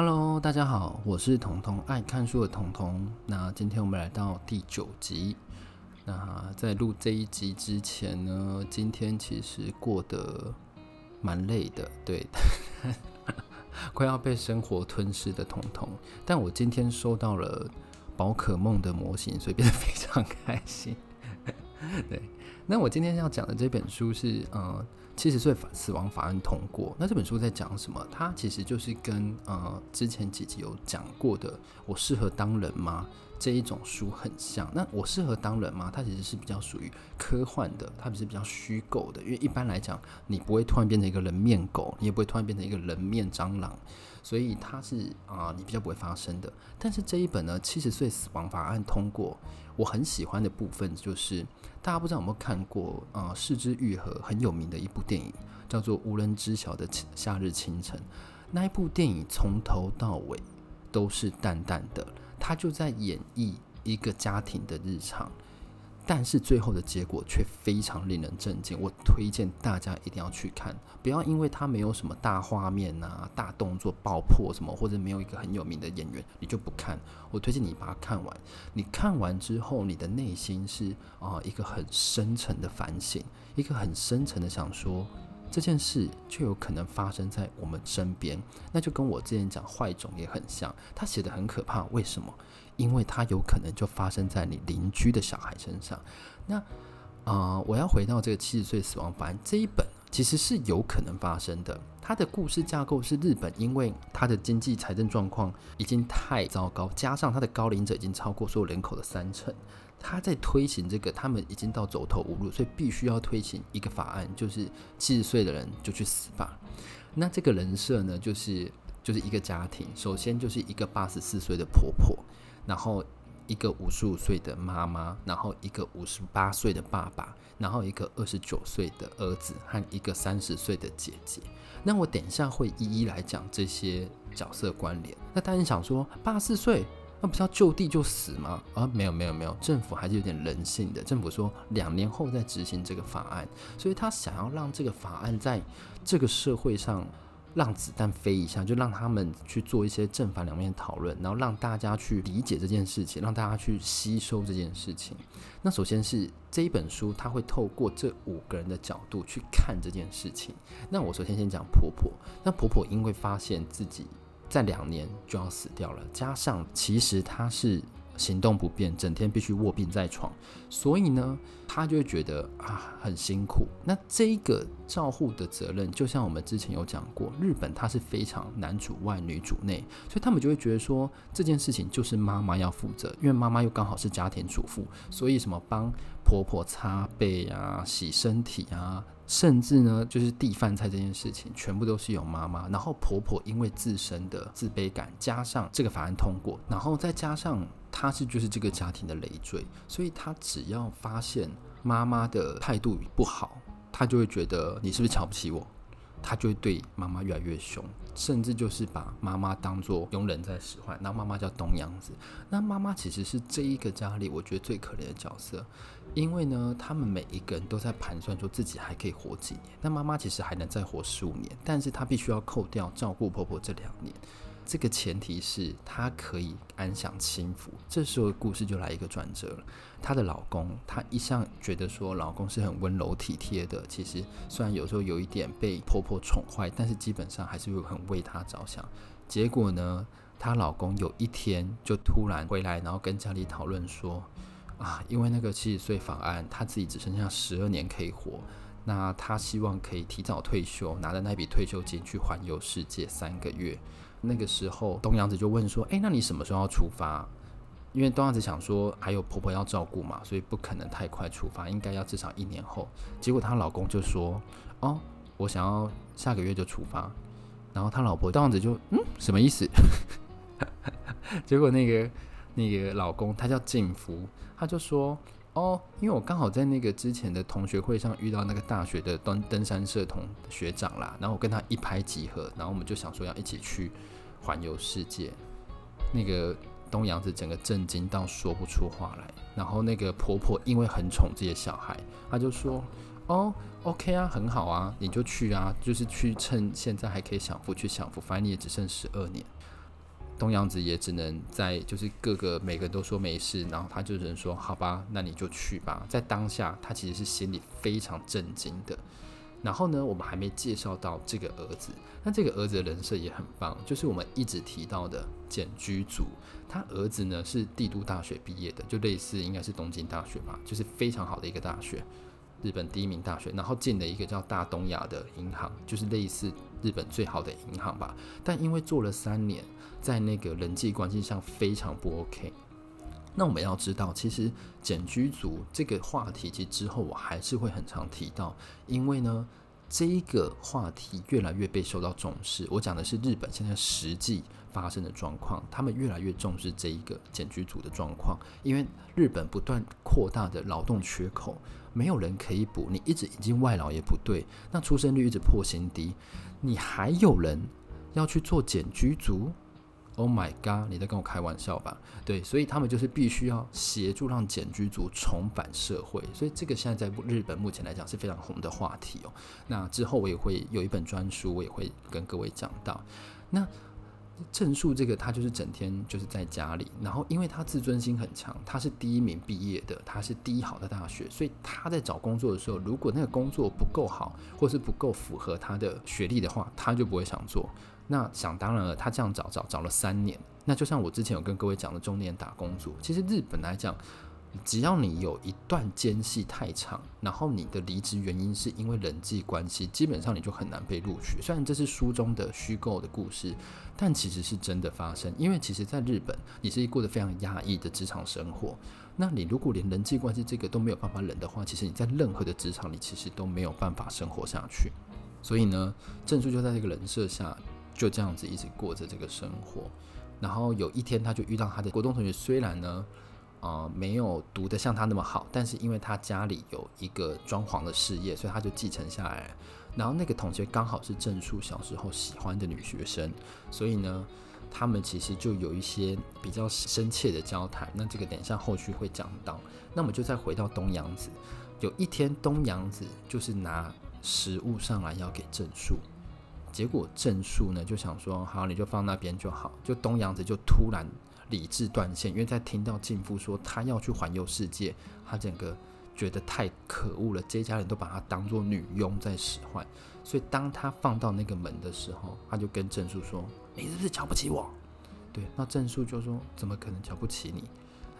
Hello，大家好，我是彤彤，爱看书的彤彤。那今天我们来到第九集。那在录这一集之前呢，今天其实过得蛮累的，对，快要被生活吞噬的彤彤。但我今天收到了宝可梦的模型，所以变得非常开心。对，那我今天要讲的这本书是，呃，七十岁死亡法案通过。那这本书在讲什么？它其实就是跟呃之前几集有讲过的“我适合当人吗”这一种书很像。那我适合当人吗？它其实是比较属于科幻的，它不是比较虚构的。因为一般来讲，你不会突然变成一个人面狗，你也不会突然变成一个人面蟑螂，所以它是啊、你比较不会发生的。但是这一本呢，七十岁死亡法案通过，我很喜欢的部分就是。大家不知道有没有看过啊？是枝裕和很有名的一部电影，叫做《无人知晓的夏日清晨》。那一部电影从头到尾都是淡淡的，他就在演绎一个家庭的日常。但是最后的结果却非常令人震惊，我推荐大家一定要去看，不要因为它没有什么大画面啊、大动作爆破什么，或者没有一个很有名的演员，你就不看。我推荐你把它看完，你看完之后，你的内心是啊、一个很深沉的反省，一个很深沉的想说。这件事就有可能发生在我们身边，那就跟我之前讲坏种也很像。他写的很可怕，为什么？因为他有可能就发生在你邻居的小孩身上。那啊、我要回到这个七十岁死亡法案这一本，其实是有可能发生的。它的故事架构是日本，因为它的经济财政状况已经太糟糕，加上它的高龄者已经超过所有人口的三成。他在推行这个，他们已经到走投无路，所以必须要推行一个法案，就是七十岁的人就去死吧。那这个人设呢，就是就是一个家庭，首先就是一个八十四岁的婆婆，然后一个五十五岁的妈妈，然后一个五十八岁的爸爸，然后一个二十九岁的儿子和一个三十岁的姐姐。那我等一下会一一来讲这些角色关联。那大家想说，八十四岁？那不是要就地就死吗？啊，没有没有没有，政府还是有点人性的。政府说两年后再执行这个法案，所以他想要让这个法案在这个社会上让子弹飞一下，就让他们去做一些正反两面讨论，然后让大家去理解这件事情，让大家去吸收这件事情。那首先是这一本书，他会透过这五个人的角度去看这件事情。那我首先先讲婆婆，那婆婆因为发现自己。在两年就要死掉了，加上其实他是行动不便，整天必须卧病在床，所以呢，他就会觉得啊很辛苦。那这一个照护的责任，就像我们之前有讲过，日本他是非常男主外女主内，所以他们就会觉得说这件事情就是妈妈要负责，因为妈妈又刚好是家庭主妇，所以什么帮婆婆擦背啊、洗身体啊。甚至呢，就是递饭菜这件事情，全部都是有妈妈。然后婆婆因为自身的自卑感，加上这个法案通过，然后再加上她是就是这个家庭的累赘，所以她只要发现妈妈的态度不好，她就会觉得你是不是瞧不起我？他就会对妈妈越来越凶，甚至就是把妈妈当做佣人在使唤。那妈妈叫东洋子，那妈妈其实是这一个家里我觉得最可怜的角色。因为呢，他们每一个人都在盘算说自己还可以活几年。那妈妈其实还能再活十五年，但是她必须要扣掉照顾婆婆这两年。这个前提是她可以安享清福。这时候故事就来一个转折了。她的老公，她一向觉得说老公是很温柔体贴的。其实虽然有时候有一点被婆婆宠坏，但是基本上还是会很为她着想。结果呢，她老公有一天就突然回来，然后跟家里讨论说。啊，因为那个七十岁法案，他自己只剩下十二年可以活，那他希望可以提早退休，拿着那笔退休金去环游世界三个月。那个时候，东洋子就问说：“诶，那你什么时候要出发？”因为东洋子想说还有婆婆要照顾嘛，所以不可能太快出发，应该要至少一年后。结果她老公就说：“哦，我想要下个月就出发。”然后他老婆东洋子就嗯，什么意思？结果那个。那个老公他叫静福，他就说：“哦，因为我刚好在那个之前的同学会上遇到那个大学的登登山社同学长啦，然后我跟他一拍即合，然后我们就想说要一起去环游世界。”那个东阳子整个震惊到说不出话来，然后那个婆婆因为很宠这些小孩，她就说：“哦，OK 啊，很好啊，你就去啊，就是去趁现在还可以享福去享福，反正你也只剩十二年。”东阳子也只能在就是各个每个人都说没事，然后他就只能说好吧，那你就去吧。在当下，他其实是心里非常震惊的。然后呢，我们还没介绍到这个儿子，那这个儿子的人设也很棒，就是我们一直提到的简居族。他儿子呢是帝都大学毕业的，就类似应该是东京大学吧，就是非常好的一个大学，日本第一名大学。然后进了一个叫大东亚的银行，就是类似日本最好的银行吧。但因为做了三年。在那个人际关系上非常不 OK。那我们要知道，其实茧居族这个话题，其实之后我还是会很常提到，因为呢，这一个话题越来越被受到重视。我讲的是日本现在实际发生的状况，他们越来越重视这一个减居族的状况，因为日本不断扩大的劳动缺口，没有人可以补，你一直引进外劳也不对，那出生率一直破新低，你还有人要去做减居族？Oh my god！你在跟我开玩笑吧？对，所以他们就是必须要协助让减居族重返社会，所以这个现在在日本目前来讲是非常红的话题哦。那之后我也会有一本专书，我也会跟各位讲到。那正树这个他就是整天就是在家里，然后因为他自尊心很强，他是第一名毕业的，他是第一好的大学，所以他在找工作的时候，如果那个工作不够好，或是不够符合他的学历的话，他就不会想做。那想当然了，他这样找找找了三年。那就像我之前有跟各位讲的中年打工族，其实日本来讲，只要你有一段间隙太长，然后你的离职原因是因为人际关系，基本上你就很难被录取。虽然这是书中的虚构的故事，但其实是真的发生。因为其实在日本，你是过得非常压抑的职场生活。那你如果连人际关系这个都没有办法忍的话，其实你在任何的职场里其实都没有办法生活下去。所以呢，正树就在这个人设下。就这样子一直过着这个生活，然后有一天他就遇到他的国中同学，虽然呢，呃，没有读得像他那么好，但是因为他家里有一个装潢的事业，所以他就继承下来。然后那个同学刚好是正树小时候喜欢的女学生，所以呢，他们其实就有一些比较深切的交谈。那这个等一下后续会讲到。那我们就再回到东阳子，有一天东阳子就是拿食物上来要给正树。结果正树呢就想说，好，你就放那边就好。就东阳子就突然理智断线，因为在听到继父说他要去环游世界，他整个觉得太可恶了。这家人都把他当做女佣在使唤，所以当他放到那个门的时候，他就跟郑树说：“你是不是瞧不起我？”对，那郑树就说：“怎么可能瞧不起你？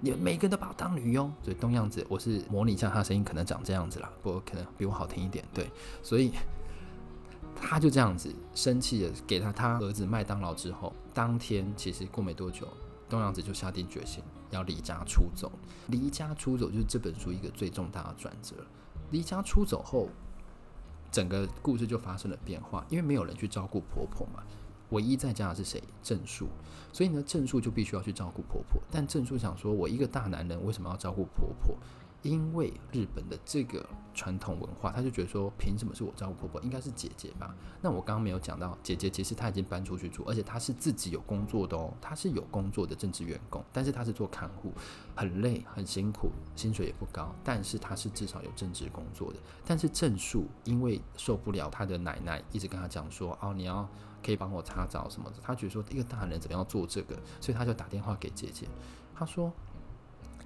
你们每个人都把我当女佣。”所以东样子，我是模拟一下他的声音，可能长这样子啦，不过可能比我好听一点。对，所以。他就这样子生气的给他他儿子麦当劳之后，当天其实过没多久，东洋子就下定决心要离家出走。离家出走就是这本书一个最重大的转折。离家出走后，整个故事就发生了变化，因为没有人去照顾婆婆嘛，唯一在家的是谁？郑树。所以呢，郑树就必须要去照顾婆婆。但郑树想说，我一个大男人为什么要照顾婆婆？因为日本的这个传统文化，他就觉得说，凭什么是我照顾婆婆？应该是姐姐吧？那我刚刚没有讲到，姐姐其实她已经搬出去住，而且她是自己有工作的哦，她是有工作的正职员工，但是她是做看护，很累很辛苦，薪水也不高，但是她是至少有正职工作的。但是正树因为受不了他的奶奶一直跟他讲说，哦，你要可以帮我擦澡什么的，他觉得说一个大人怎么样做这个，所以他就打电话给姐姐，他说。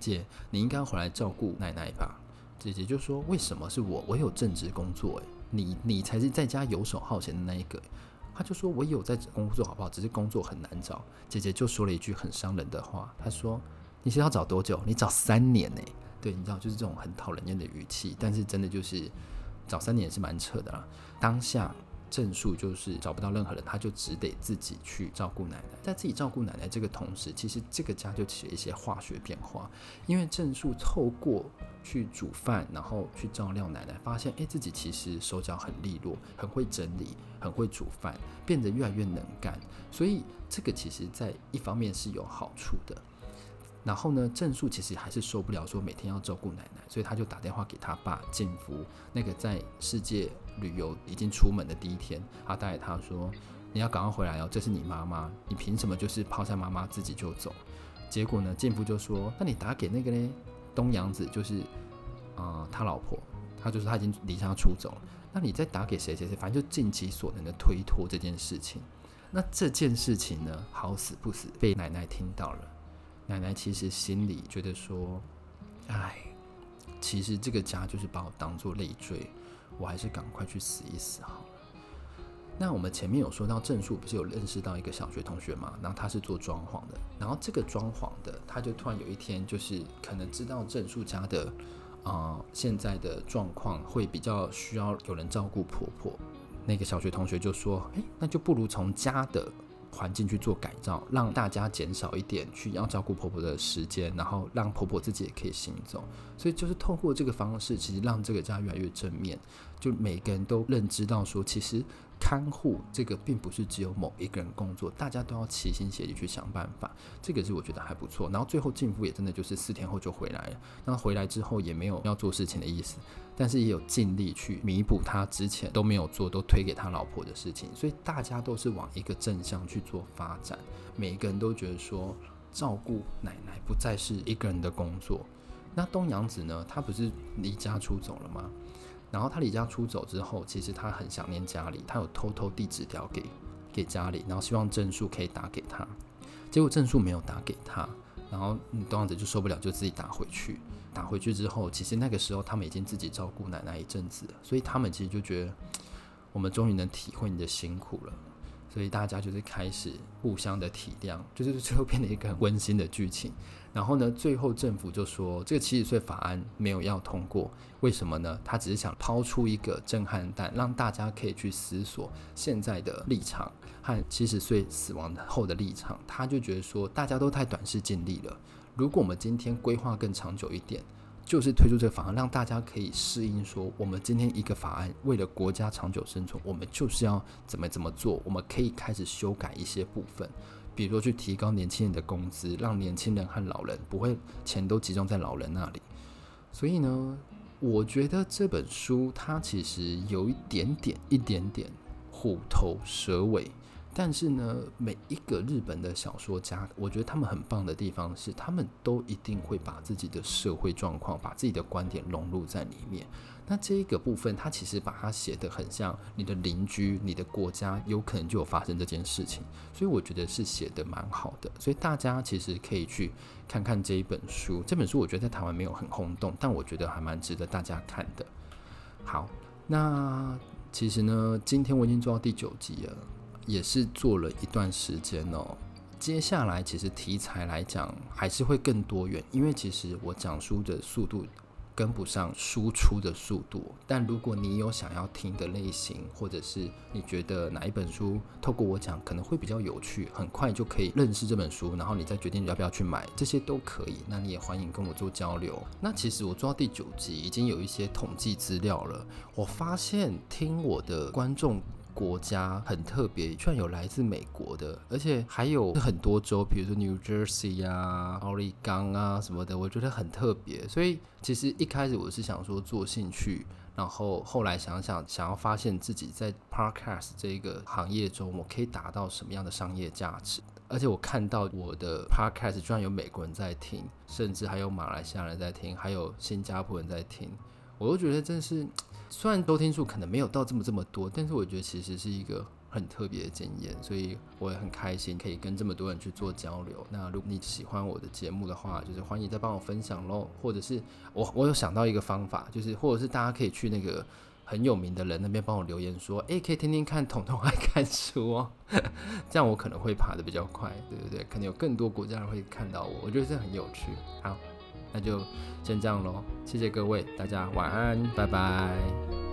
姐，你应该回来照顾奶奶吧？姐姐就说：“为什么是我？我有正职工作，诶，你你才是在家游手好闲的那一个。”他就说：“我有在工作，好不好？只是工作很难找。”姐姐就说了一句很伤人的话：“她说，你是要找多久？你找三年呢？对，你知道，就是这种很讨人厌的语气，但是真的就是找三年也是蛮扯的啦。当下。正树就是找不到任何人，他就只得自己去照顾奶奶。在自己照顾奶奶这个同时，其实这个家就起了一些化学变化。因为正树透过去煮饭，然后去照料奶奶，发现诶，自己其实手脚很利落，很会整理，很会煮饭，变得越来越能干。所以这个其实在一方面是有好处的。然后呢，正树其实还是受不了说每天要照顾奶奶，所以他就打电话给他爸进福，那个在世界旅游已经出门的第一天，他带他说：“你要赶快回来哦，这是你妈妈，你凭什么就是抛下妈妈自己就走？”结果呢，进夫就说：“那你打给那个呢？东阳子就是啊、呃，他老婆，他就说他已经离家出走了，那你再打给谁谁谁，反正就尽其所能的推脱这件事情。”那这件事情呢，好死不死被奶奶听到了。奶奶其实心里觉得说：“哎，其实这个家就是把我当做累赘，我还是赶快去死一死好了。”那我们前面有说到郑树不是有认识到一个小学同学嘛？然后他是做装潢的，然后这个装潢的他就突然有一天就是可能知道郑树家的啊、现在的状况会比较需要有人照顾婆婆。那个小学同学就说：“诶，那就不如从家的环境去做改造，让大家减少一点去要照顾婆婆的时间，然后让婆婆自己也可以行走。所以就是透过这个方式，其实让这个家越来越正面，就每个人都认知到说，其实。”看护这个并不是只有某一个人工作，大家都要齐心协力去想办法。这个是我觉得还不错。然后最后进夫也真的就是四天后就回来了。那回来之后也没有要做事情的意思，但是也有尽力去弥补他之前都没有做、都推给他老婆的事情。所以大家都是往一个正向去做发展。每一个人都觉得说，照顾奶奶不再是一个人的工作。那东阳子呢？他不是离家出走了吗？然后他离家出走之后，其实他很想念家里，他有偷偷递纸条给给家里，然后希望郑树可以打给他。结果郑树没有打给他，然后东阳子就受不了，就自己打回去。打回去之后，其实那个时候他们已经自己照顾奶奶一阵子了，所以他们其实就觉得，我们终于能体会你的辛苦了。所以大家就是开始互相的体谅，就是最后变成一个很温馨的剧情。然后呢，最后政府就说这个七十岁法案没有要通过，为什么呢？他只是想抛出一个震撼弹，让大家可以去思索现在的立场和七十岁死亡后的立场。他就觉得说，大家都太短视尽力了。如果我们今天规划更长久一点。就是推出这个法案，让大家可以适应。说，我们今天一个法案，为了国家长久生存，我们就是要怎么怎么做。我们可以开始修改一些部分，比如说去提高年轻人的工资，让年轻人和老人不会钱都集中在老人那里。所以呢，我觉得这本书它其实有一点点、一点点虎头蛇尾。但是呢，每一个日本的小说家，我觉得他们很棒的地方是，他们都一定会把自己的社会状况、把自己的观点融入在里面。那这一个部分，他其实把它写得很像你的邻居、你的国家，有可能就有发生这件事情。所以我觉得是写得蛮好的。所以大家其实可以去看看这一本书。这本书我觉得在台湾没有很轰动，但我觉得还蛮值得大家看的。好，那其实呢，今天我已经做到第九集了。也是做了一段时间哦，接下来其实题材来讲还是会更多元，因为其实我讲书的速度跟不上输出的速度。但如果你有想要听的类型，或者是你觉得哪一本书透过我讲可能会比较有趣，很快就可以认识这本书，然后你再决定要不要去买，这些都可以。那你也欢迎跟我做交流。那其实我做到第九集已经有一些统计资料了，我发现听我的观众。国家很特别，居然有来自美国的，而且还有很多州，比如说 New Jersey 啊、奥利冈啊什么的，我觉得很特别。所以其实一开始我是想说做兴趣，然后后来想想，想要发现自己在 Podcast 这个行业中，我可以达到什么样的商业价值。而且我看到我的 Podcast 居然有美国人在听，甚至还有马来西亚人在听，还有新加坡人在听，我都觉得真是。虽然收听数可能没有到这么这么多，但是我觉得其实是一个很特别的经验，所以我也很开心可以跟这么多人去做交流。那如果你喜欢我的节目的话，就是欢迎再帮我分享喽，或者是我我有想到一个方法，就是或者是大家可以去那个很有名的人那边帮我留言说，诶，可以听听看彤彤爱看书哦，这样我可能会爬得比较快，对不对？可能有更多国家人会看到我，我觉得这很有趣。好。那就先这样喽，谢谢各位，大家晚安，拜拜。